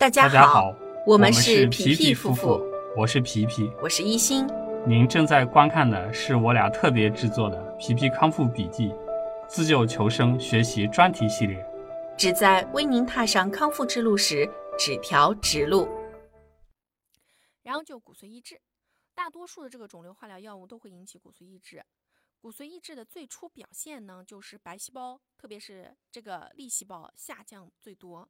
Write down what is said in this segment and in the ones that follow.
大家大家好，我们是是皮皮皮夫妇，我是皮皮。我是一心。您正在观看的是我俩特别制作的《皮皮康复笔记》自救求生学习专题系列。旨在为您踏上康复之路时指条直路。然后就骨髓抑制，大多数的这个肿瘤化疗药物都会引起骨髓抑制。骨髓抑制的最初表现呢，就是白细胞，特别是这个粒细胞下降最多，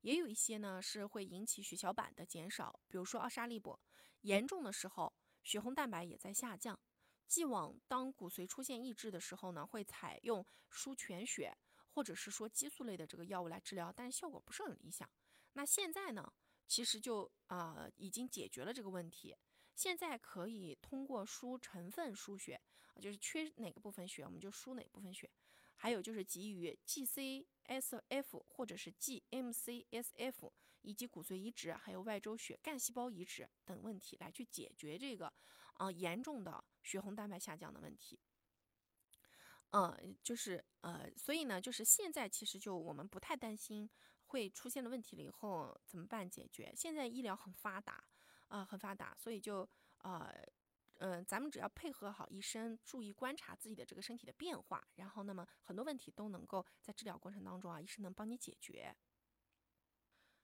也有一些呢是会引起血小板的减少，比如说奥沙利铂，严重的时候血红蛋白也在下降。既往当骨髓出现抑制的时候呢，会采用输全血或者是说激素类的这个药物来治疗，但是效果不是很理想。那现在呢，其实就啊、已经解决了这个问题。现在可以通过输成分输血，就是缺哪个部分血，我们就输哪部分血。还有就是给予 GCSF 或者是 GMCSF 以及骨髓移植，还有外周血干细胞移植等问题，来去解决这个啊、呃严重的血红蛋白下降的问题。呃，就是呃，所以呢，就是现在其实就我们不太担心会出现了问题了以后怎么办解决。现在医疗很发达，啊、很发达，所以就呃，嗯、咱们只要配合好医生，注意观察自己的这个身体的变化，然后那么很多问题都能够在治疗过程当中啊，医生能帮你解决。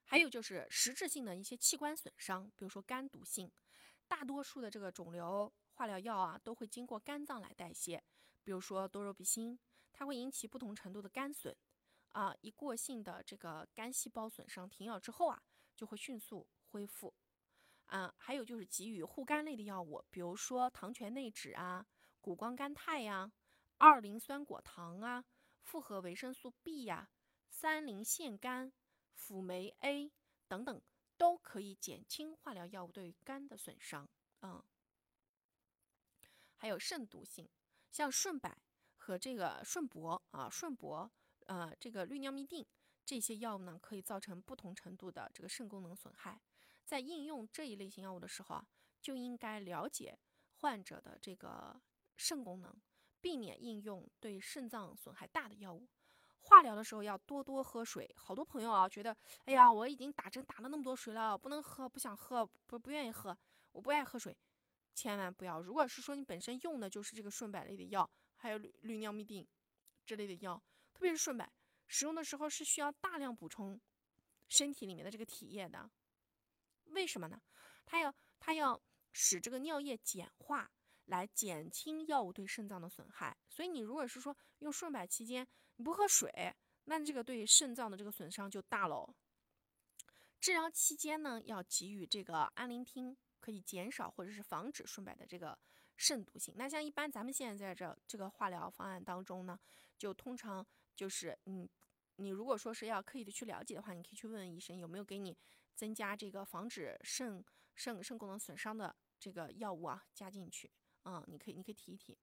还有就是实质性的一些器官损伤，比如说肝毒性，大多数的这个肿瘤化疗药啊都会经过肝脏来代谢，比如说多肉比星，它会引起不同程度的肝损，啊，一过性的这个肝细胞损伤停药之后啊，就会迅速恢复。啊，还有就是给予护肝类的药物，比如说糖醛内酯啊、谷胱甘肽呀、二磷酸果糖啊、复合维生素 B 呀、三磷腺苷、辅酶 A 等等，都可以减轻化疗药物对肝的损伤。嗯，还有肾毒性，像顺柏和这个顺铂啊、顺铂呃这个氯尿嘧啶这些药物呢，可以造成不同程度的这个肾功能损害。在应用这一类型药物的时候啊，就应该了解患者的这个肾功能，避免应用对肾脏损害大的药物。化疗的时候要多多喝水。好多朋友啊觉得，哎呀，我已经打针打了那么多水了，不能喝，不想喝，不不愿意喝，我不爱喝水。千万不要，如果是说你本身用的就是这个顺柏类的药，还有氯氯尿嘧啶之类的药，特别是顺柏，使用的时候是需要大量补充身体里面的这个体液的。为什么呢？它要它要使这个尿液碱化，来减轻药物对肾脏的损害。所以你如果是说用顺柏期间你不喝水，那这个对肾脏的这个损伤就大喽。治疗期间呢，要给予这个安灵汀，可以减少或者是防止顺柏的这个肾毒性。那像一般咱们现在在这这个化疗方案当中呢，就通常就是嗯，你如果说是要刻意的去了解的话，你可以去问问医生有没有给你增加这个防止肾肾肾功能损伤的这个药物啊加进去。嗯，你可以你可以提一提。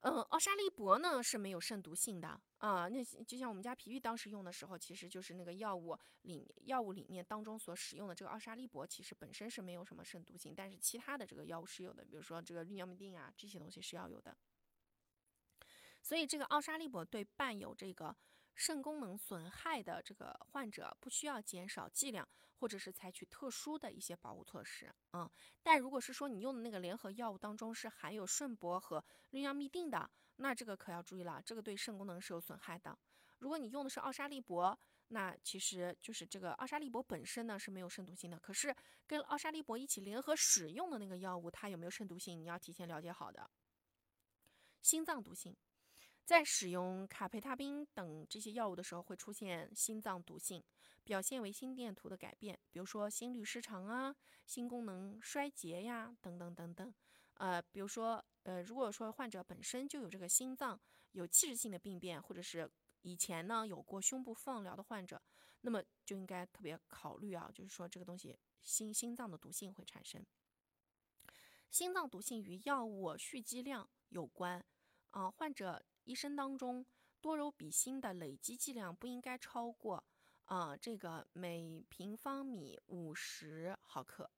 嗯，奥沙利铂呢是没有肾毒性的啊。那就像我们家皮皮当时用的时候，其实就是那个药物里药物里面当中所使用的这个奥沙利铂，其实本身是没有什么肾毒性，但是其他的这个药物是有的，比如说这个氯尿嘧啶啊这些东西是要有的。所以这个奥沙利铂对伴有这个肾功能损害的这个患者，不需要减少剂量，或者是采取特殊的一些保护措施。嗯，但如果是说你用的那个联合药物当中是含有顺铂和氯尿嘧啶的，那这个可要注意了，这个对肾功能是有损害的。如果你用的是奥沙利铂，那其实就是这个奥沙利铂本身呢是没有肾毒性的，可是跟奥沙利铂一起联合使用的那个药物，它有没有肾毒性，你要提前了解好的。心脏毒性。在使用卡培他滨等这些药物的时候，会出现心脏毒性，表现为心电图的改变，比如说心律失常啊、心功能衰竭呀等等等等。呃，比如说，呃，如果说患者本身就有这个心脏有器质性的病变，或者是以前呢有过胸部放疗的患者，那么就应该特别考虑啊，就是说这个东西心心脏的毒性会产生。心脏毒性与药物蓄积量有关啊、患者。一生当中，多柔比辛的累积剂量不应该超过啊、这个每平方米五十毫克。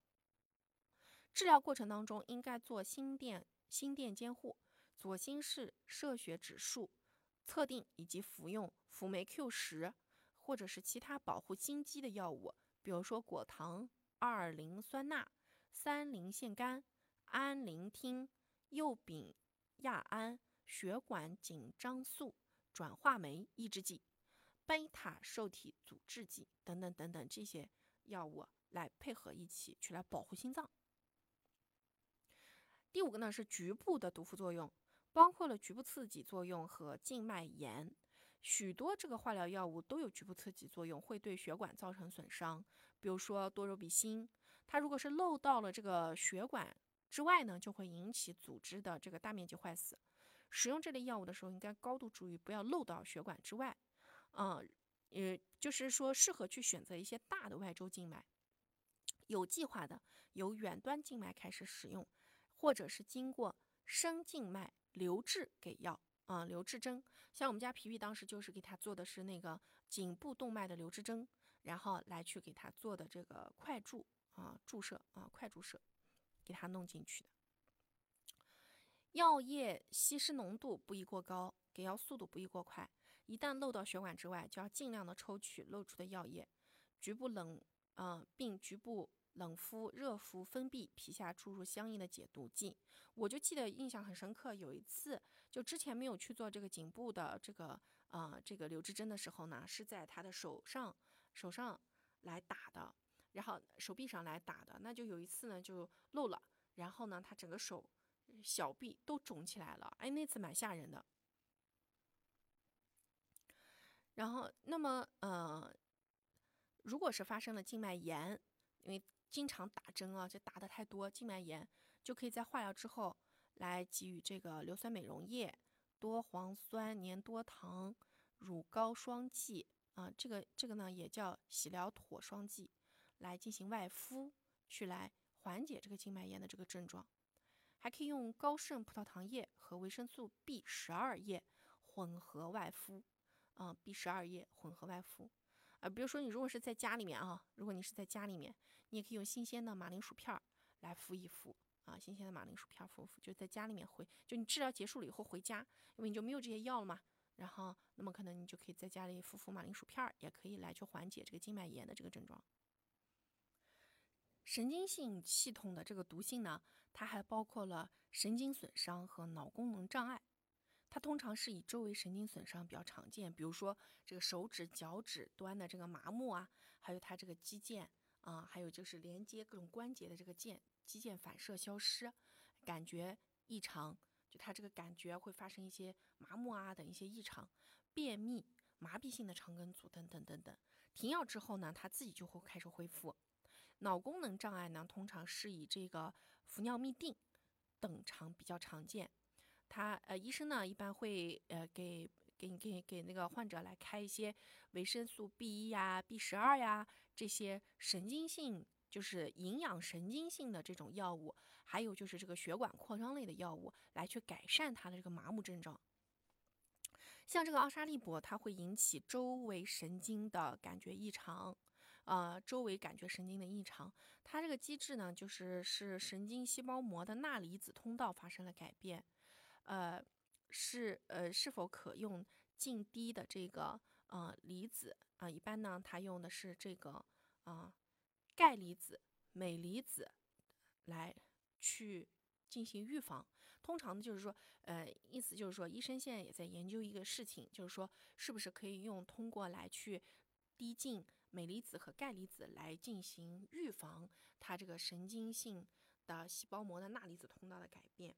治疗过程当中应该做心电心电监护，左心室射血指数测定以及服用辅酶 Q 十或者是其他保护心肌的药物，比如说果糖、二磷酸钠、三磷腺苷、氨磷汀、右丙亚胺、血管紧张素、转化酶抑制剂、贝塔受体阻滞剂等等等等这些药物来配合一起去来保护心脏。第五个呢是局部的毒副作用，包括了局部刺激作用和静脉炎。许多这个化疗药物都有局部刺激作用，会对血管造成损伤。比如说多肉比辛，它如果是漏到了这个血管之外呢，就会引起组织的这个大面积坏死。使用这类药物的时候，应该高度注意，不要漏到血管之外。嗯，也就是说，适合去选择一些大的外周静脉，有计划的由远端静脉开始使用，或者是经过深静脉留置给药。啊，留置针，像我们家皮皮当时就是给他做的是那个颈部动脉的留置针，然后来去给他做的这个快注啊，注射啊，快注射，给他弄进去的。药液稀释浓度不宜过高，给药速度不宜过快，一旦漏到血管之外，就要尽量的抽取漏出的药液，局部冷，嗯，并局部。冷敷、热敷、封闭皮下注入相应的解毒剂。我就记得印象很深刻，有一次就之前没有去做这个颈部的这个呃这个留置针的时候呢，是在他的手上手上来打的，然后手臂上来打的。那就有一次呢就漏了，然后呢他整个手小臂都肿起来了，哎那次蛮吓人的。然后那么呃，如果是发生了静脉炎，因为经常打针啊，就打的太多，静脉炎就可以在化疗之后来给予这个硫酸美容液、多磺酸粘多糖、乳膏霜剂啊，这个这个呢也叫洗疗妥霜剂，来进行外敷，去来缓解这个静脉炎的这个症状。还可以用高渗葡萄糖液和维生素 B 十二液混合外敷，啊，B 十二液混合外敷。啊，比如说你如果是在家里面啊，如果你是在家里面，你也可以用新鲜的马铃薯片儿来敷一敷啊，新鲜的马铃薯片敷敷，就在家里面回，就你治疗结束了以后回家，因为你就没有这些药了嘛，然后那么可能你就可以在家里敷敷马铃薯片儿，也可以来去缓解这个静脉炎的这个症状。神经性系统的这个毒性呢，它还包括了神经损伤和脑功能障碍。它通常是以周围神经损伤比较常见，比如说这个手指、脚趾端的这个麻木啊，还有它这个肌腱啊，还有就是连接各种关节的这个腱肌腱反射消失，感觉异常，就它这个感觉会发生一些麻木啊等一些异常，便秘、麻痹性的肠梗阻等等等等。停药之后呢，它自己就会开始恢复。脑功能障碍呢，通常是以这个氟尿嘧啶等常比较常见。他呃，医生呢一般会呃给给给给那个患者来开一些维生素 B 一呀、B 十二呀这些神经性就是营养神经性的这种药物，还有就是这个血管扩张类的药物来去改善他的这个麻木症状。像这个奥沙利铂，它会引起周围神经的感觉异常，呃，周围感觉神经的异常。它这个机制呢，就是是神经细胞膜的钠离子通道发生了改变。呃，是呃，是否可用近低的这个呃离子啊？一般呢，它用的是这个啊钙离子、镁离子来去进行预防。通常呢，就是说，呃，意思就是说，医生现在也在研究一个事情，就是说，是不是可以用通过来去滴进镁离子和钙离子来进行预防它这个神经性的细胞膜的钠离子通道的改变。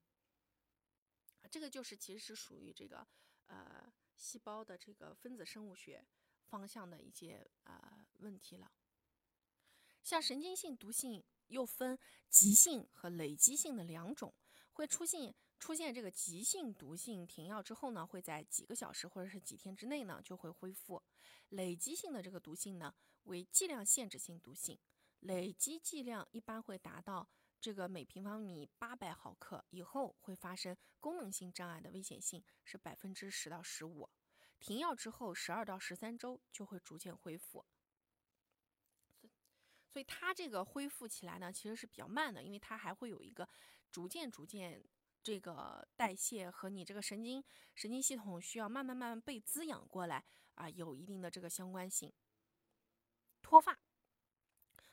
这个就是其实是属于这个呃细胞的这个分子生物学方向的一些呃问题了。像神经性毒性又分急性和累积性的两种，会出现出现这个急性毒性，停药之后呢，会在几个小时或者是几天之内呢就会恢复。累积性的这个毒性呢为剂量限制性毒性，累积剂量一般会达到。这个每平方米八百毫克以后会发生功能性障碍的危险性是百分之十到十五，停药之后十二到十三周就会逐渐恢复。所以它这个恢复起来呢，其实是比较慢的，因为它还会有一个逐渐逐渐这个代谢和你这个神经神经系统需要慢慢慢慢被滋养过来啊，有一定的这个相关性。脱发，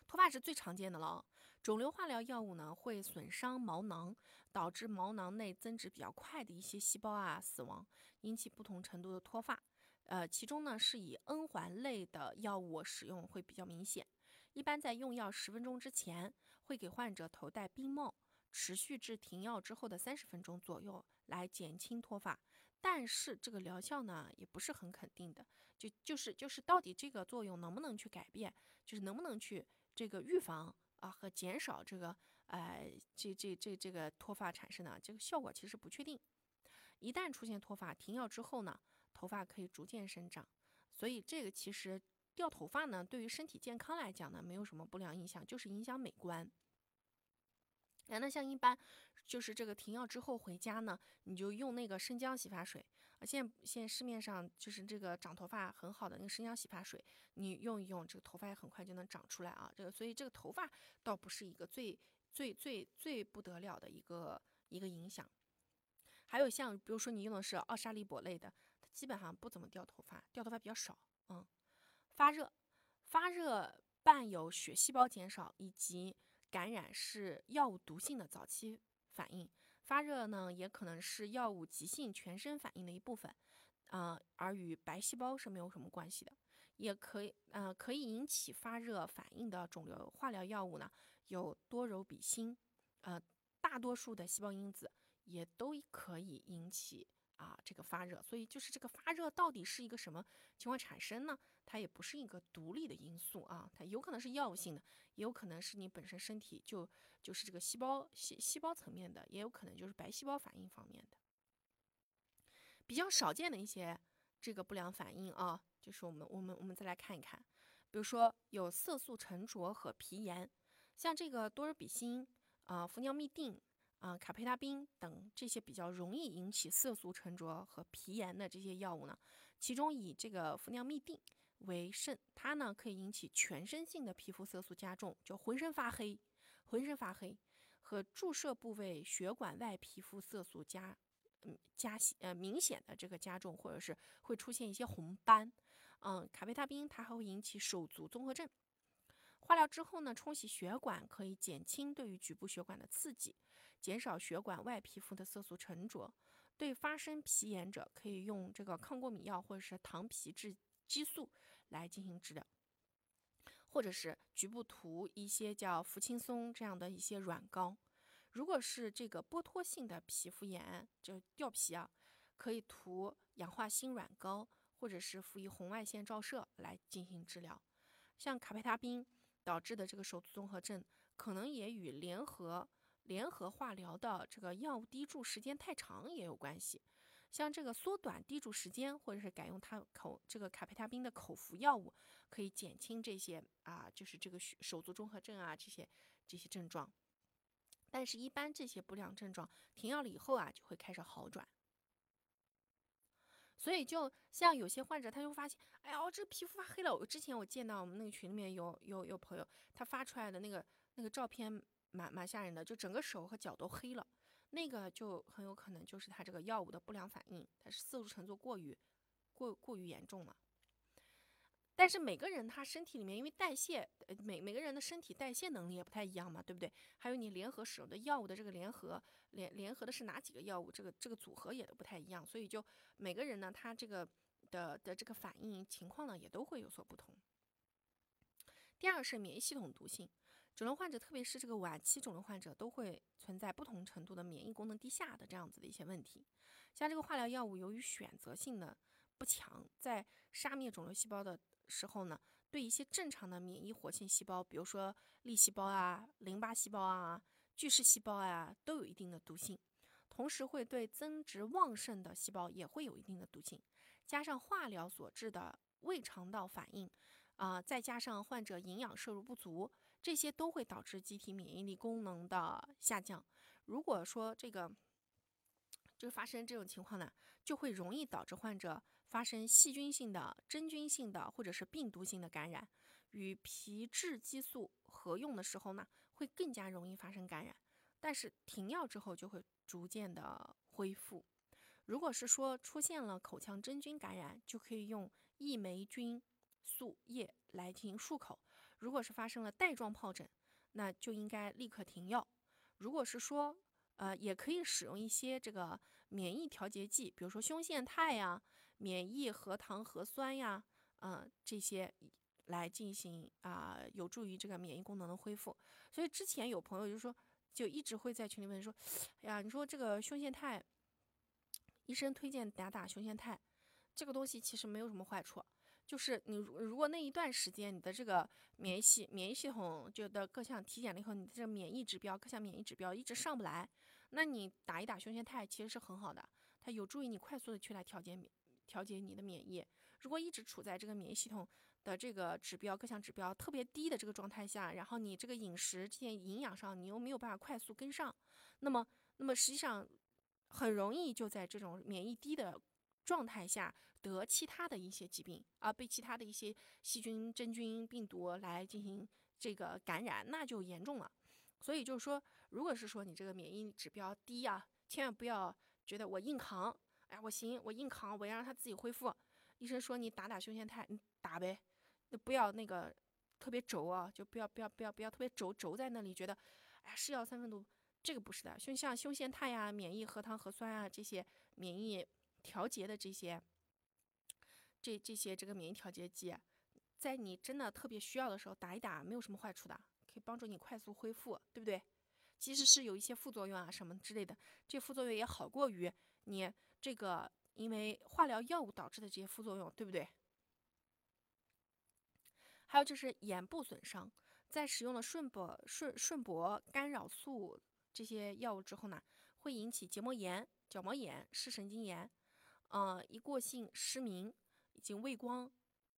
脱发是最常见的了。肿瘤化疗药物呢，会损伤毛囊，导致毛囊内增殖比较快的一些细胞啊死亡，引起不同程度的脱发。呃，其中呢是以 N 环类的药物使用会比较明显。一般在用药十分钟之前，会给患者头戴冰帽，持续至停药之后的三十分钟左右，来减轻脱发。但是这个疗效呢，也不是很肯定的，就就是就是到底这个作用能不能去改变，就是能不能去这个预防啊和减少这个呃这这这这个脱发产生呢？这个效果其实不确定。一旦出现脱发，停药之后呢，头发可以逐渐生长，所以这个其实掉头发呢，对于身体健康来讲呢，没有什么不良影响，就是影响美观。那像一般，就是这个停药之后回家呢，你就用那个生姜洗发水啊。现在现在市面上就是这个长头发很好的那个生姜洗发水，你用一用，这个头发也很快就能长出来啊。这个所以这个头发倒不是一个最最最最不得了的一个一个影响。还有像比如说你用的是奥沙利铂类的，它基本上不怎么掉头发，掉头发比较少。嗯，发热，发热伴有血细胞减少以及。感染是药物毒性的早期反应，发热呢也可能是药物急性全身反应的一部分，啊，而与白细胞是没有什么关系的。也可以，呃，可以引起发热反应的肿瘤化疗药物呢，有多柔比星，呃，大多数的细胞因子也都可以引起。啊，这个发热，所以就是这个发热到底是一个什么情况产生呢？它也不是一个独立的因素啊，它有可能是药物性的，也有可能是你本身身体就就是这个细胞细细胞层面的，也有可能就是白细胞反应方面的。比较少见的一些这个不良反应啊，就是我们我们我们再来看一看，比如说有色素沉着和皮炎，像这个多尔比辛啊、氟尿嘧啶。啊，卡佩他滨等这些比较容易引起色素沉着和皮炎的这些药物呢，其中以这个氟尿嘧啶为甚，它呢可以引起全身性的皮肤色素加重，就浑身发黑，浑身发黑，和注射部位血管外皮肤色素加，嗯加呃明显的这个加重，或者是会出现一些红斑。嗯，卡佩他滨它还会引起手足综合症。化疗之后呢，冲洗血管可以减轻对于局部血管的刺激，减少血管外皮肤的色素沉着。对发生皮炎者，可以用这个抗过敏药或者是糖皮质激素来进行治疗，或者是局部涂一些叫氟青松这样的一些软膏。如果是这个剥脱性的皮肤炎，就掉皮啊，可以涂氧化锌软膏，或者是辅以红外线照射来进行治疗。像卡佩他滨。导致的这个手足综合症，可能也与联合联合化疗的这个药物滴注时间太长也有关系。像这个缩短滴注时间，或者是改用它口这个卡培他滨的口服药物，可以减轻这些啊，就是这个手足综合症啊这些这些症状。但是，一般这些不良症状停药了以后啊，就会开始好转。所以，就像有些患者，他就发现，哎呀，我这皮肤发黑了。我之前我见到我们那个群里面有有有朋友，他发出来的那个那个照片蛮蛮吓人的，就整个手和脚都黑了。那个就很有可能就是他这个药物的不良反应，它是色素沉着过于过过于严重了。但是每个人他身体里面，因为代谢，呃每每个人的身体代谢能力也不太一样嘛，对不对？还有你联合使用的药物的这个联合联联合的是哪几个药物，这个这个组合也都不太一样，所以就每个人呢，他这个的的这个反应情况呢，也都会有所不同。第二是免疫系统毒性，肿瘤患者，特别是这个晚期肿瘤患者，都会存在不同程度的免疫功能低下的这样子的一些问题。像这个化疗药物，由于选择性的不强，在杀灭肿瘤细胞的。时候呢，对一些正常的免疫活性细胞，比如说粒细胞啊、淋巴细胞啊、巨噬细胞啊，都有一定的毒性。同时，会对增殖旺盛的细胞也会有一定的毒性。加上化疗所致的胃肠道反应，啊，再加上患者营养摄入不足，这些都会导致机体免疫力功能的下降。如果说这个就发生这种情况呢，就会容易导致患者发生细菌性的、真菌性的或者是病毒性的感染，与皮质激素合用的时候呢，会更加容易发生感染。但是停药之后就会逐渐的恢复。如果是说出现了口腔真菌感染，就可以用益霉菌素液来进行漱口，如果是发生了带状疱疹，那就应该立刻停药。如果是说，呃，也可以使用一些这个免疫调节剂，比如说胸腺肽呀、免疫核糖核酸呀，嗯，这些来进行啊，有助于这个免疫功能的恢复。所以之前有朋友就说，就一直会在群里问说，哎呀，你说这个胸腺肽，医生推荐打打胸腺肽，这个东西其实没有什么坏处。就是你如果那一段时间你的这个免疫系免疫系统就的各项体检了以后，你的这个免疫指标各项免疫指标一直上不来，那你打一打胸腺肽其实是很好的，它有助于你快速的去来调节免调节你的免疫。如果一直处在这个免疫系统的这个指标各项指标特别低的这个状态下，然后你这个饮食这些营养上你又没有办法快速跟上，那么那么实际上很容易就在这种免疫低的状态下。得其他的一些疾病啊，被其他的一些细菌、真菌、病毒来进行这个感染，那就严重了。所以就是说，如果是说你这个免疫指标低啊，千万不要觉得我硬扛，哎，我行，我硬扛，我要让它自己恢复。医生说你打打胸腺肽，你打呗，那不要那个特别轴啊，就不要不要不要不要特别轴轴在那里，觉得哎是药三分毒，这个不是的。胸像胸腺肽呀、免疫核糖核酸啊这些免疫调节的这些。这这些这个免疫调节剂，在你真的特别需要的时候打一打，没有什么坏处的，可以帮助你快速恢复，对不对？即使是有一些副作用啊什么之类的，这副作用也好过于你这个因为化疗药物导致的这些副作用，对不对？还有就是眼部损伤，在使用了顺铂顺顺铂干扰素这些药物之后呢，会引起结膜炎、角膜炎、视神经炎，呃，一过性失明。以及畏光、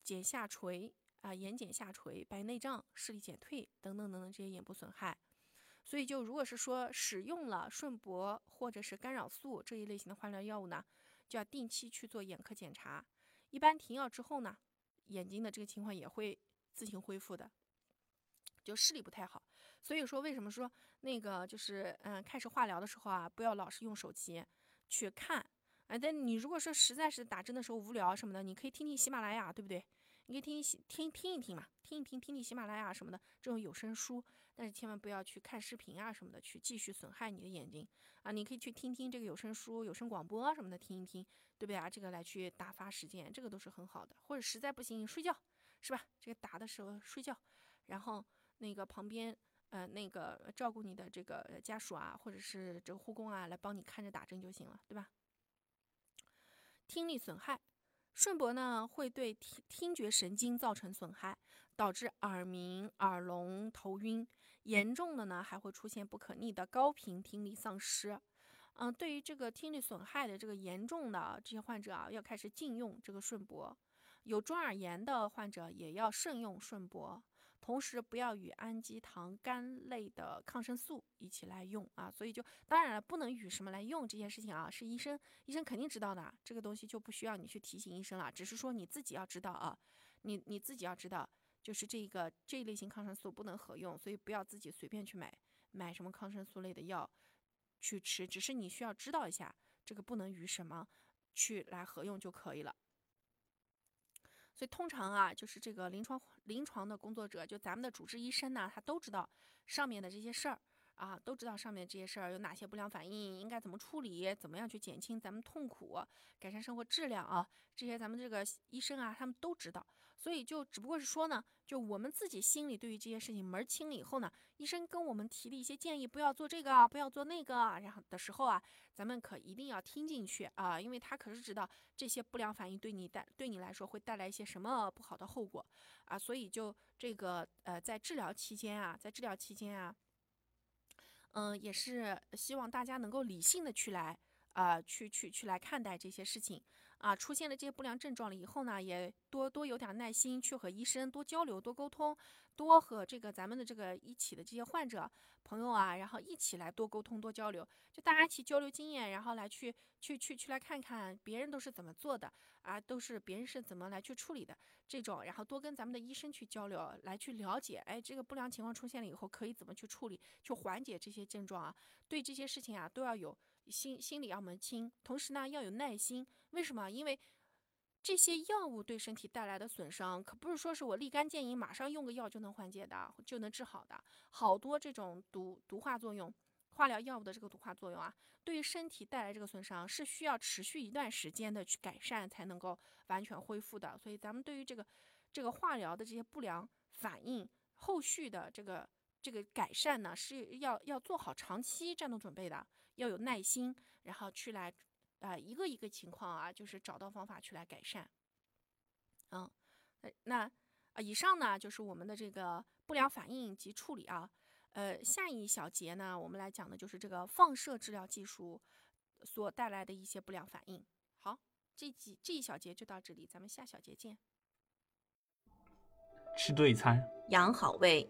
睑下垂啊、眼睑下垂、白内障、视力减退等等等等这些眼部损害，所以就如果是说使用了顺铂或者是干扰素这一类型的化疗药物呢，就要定期去做眼科检查。一般停药之后呢，眼睛的这个情况也会自行恢复的，就视力不太好。所以说为什么说那个就是嗯开始化疗的时候啊，不要老是用手机去看。啊，但你如果说实在是打针的时候无聊什么的，你可以听听喜马拉雅，对不对？你可以听听听听一听嘛，听一听听听喜马拉雅什么的这种有声书，但是千万不要去看视频啊什么的，去继续损害你的眼睛啊。你可以去听听这个有声书、有声广播什么的，听一听，对不对啊？这个来去打发时间，这个都是很好的。或者实在不行睡觉，是吧？这个打的时候睡觉，然后那个旁边呃那个照顾你的这个家属啊，或者是这个护工啊，来帮你看着打针就行了，对吧？听力损害，顺铂呢会对听听觉神经造成损害，导致耳鸣、耳聋、头晕，严重的呢还会出现不可逆的高频听力丧失。嗯，对于这个听力损害的这个严重的这些患者啊，要开始禁用这个顺铂。有中耳炎的患者也要慎用顺铂。同时不要与氨基糖苷类的抗生素一起来用啊，所以就当然了，不能与什么来用这件事情啊，是医生医生肯定知道的，这个东西就不需要你去提醒医生了，只是说你自己要知道啊，你你自己要知道，就是这个这一类型抗生素不能合用，所以不要自己随便去买买什么抗生素类的药去吃，只是你需要知道一下这个不能与什么去来合用就可以了。所以通常啊，就是这个临床临床的工作者，就咱们的主治医生呢，他都知道上面的这些事儿啊，都知道上面这些事儿有哪些不良反应，应该怎么处理，怎么样去减轻咱们痛苦，改善生活质量啊，这些咱们这个医生啊，他们都知道。所以就只不过是说呢，就我们自己心里对于这些事情门儿清了以后呢，医生跟我们提的一些建议，不要做这个，不要做那个，然后的时候啊，咱们可一定要听进去啊，因为他可是知道这些不良反应对你带对你来说会带来一些什么不好的后果啊，所以就这个呃，在治疗期间啊，在治疗期间啊，嗯，也是希望大家能够理性的去来啊，去去去来看待这些事情。啊，出现了这些不良症状了以后呢，也多多有点耐心去和医生多交流、多沟通，多和这个咱们的这个一起的这些患者朋友啊，然后一起来多沟通、多交流，就大家一起交流经验，然后来去去去去来看看别人都是怎么做的啊，都是别人是怎么来去处理的这种，然后多跟咱们的医生去交流，来去了解，哎，这个不良情况出现了以后可以怎么去处理，去缓解这些症状啊，对这些事情啊都要有心心里要门清，同时呢要有耐心。为什么？因为这些药物对身体带来的损伤，可不是说是我立竿见影，马上用个药就能缓解的，就能治好的。好多这种毒毒化作用，化疗药物的这个毒化作用啊，对于身体带来这个损伤，是需要持续一段时间的去改善才能够完全恢复的。所以咱们对于这个这个化疗的这些不良反应，后续的这个这个改善呢，是要要做好长期战斗准备的，要有耐心，然后去来。啊，一个一个情况啊，就是找到方法去来改善。嗯，那啊，以上呢就是我们的这个不良反应及处理啊。呃，下一小节呢，我们来讲的就是这个放射治疗技术所带来的一些不良反应。好，这几这一小节就到这里，咱们下小节见。吃对餐，养好胃，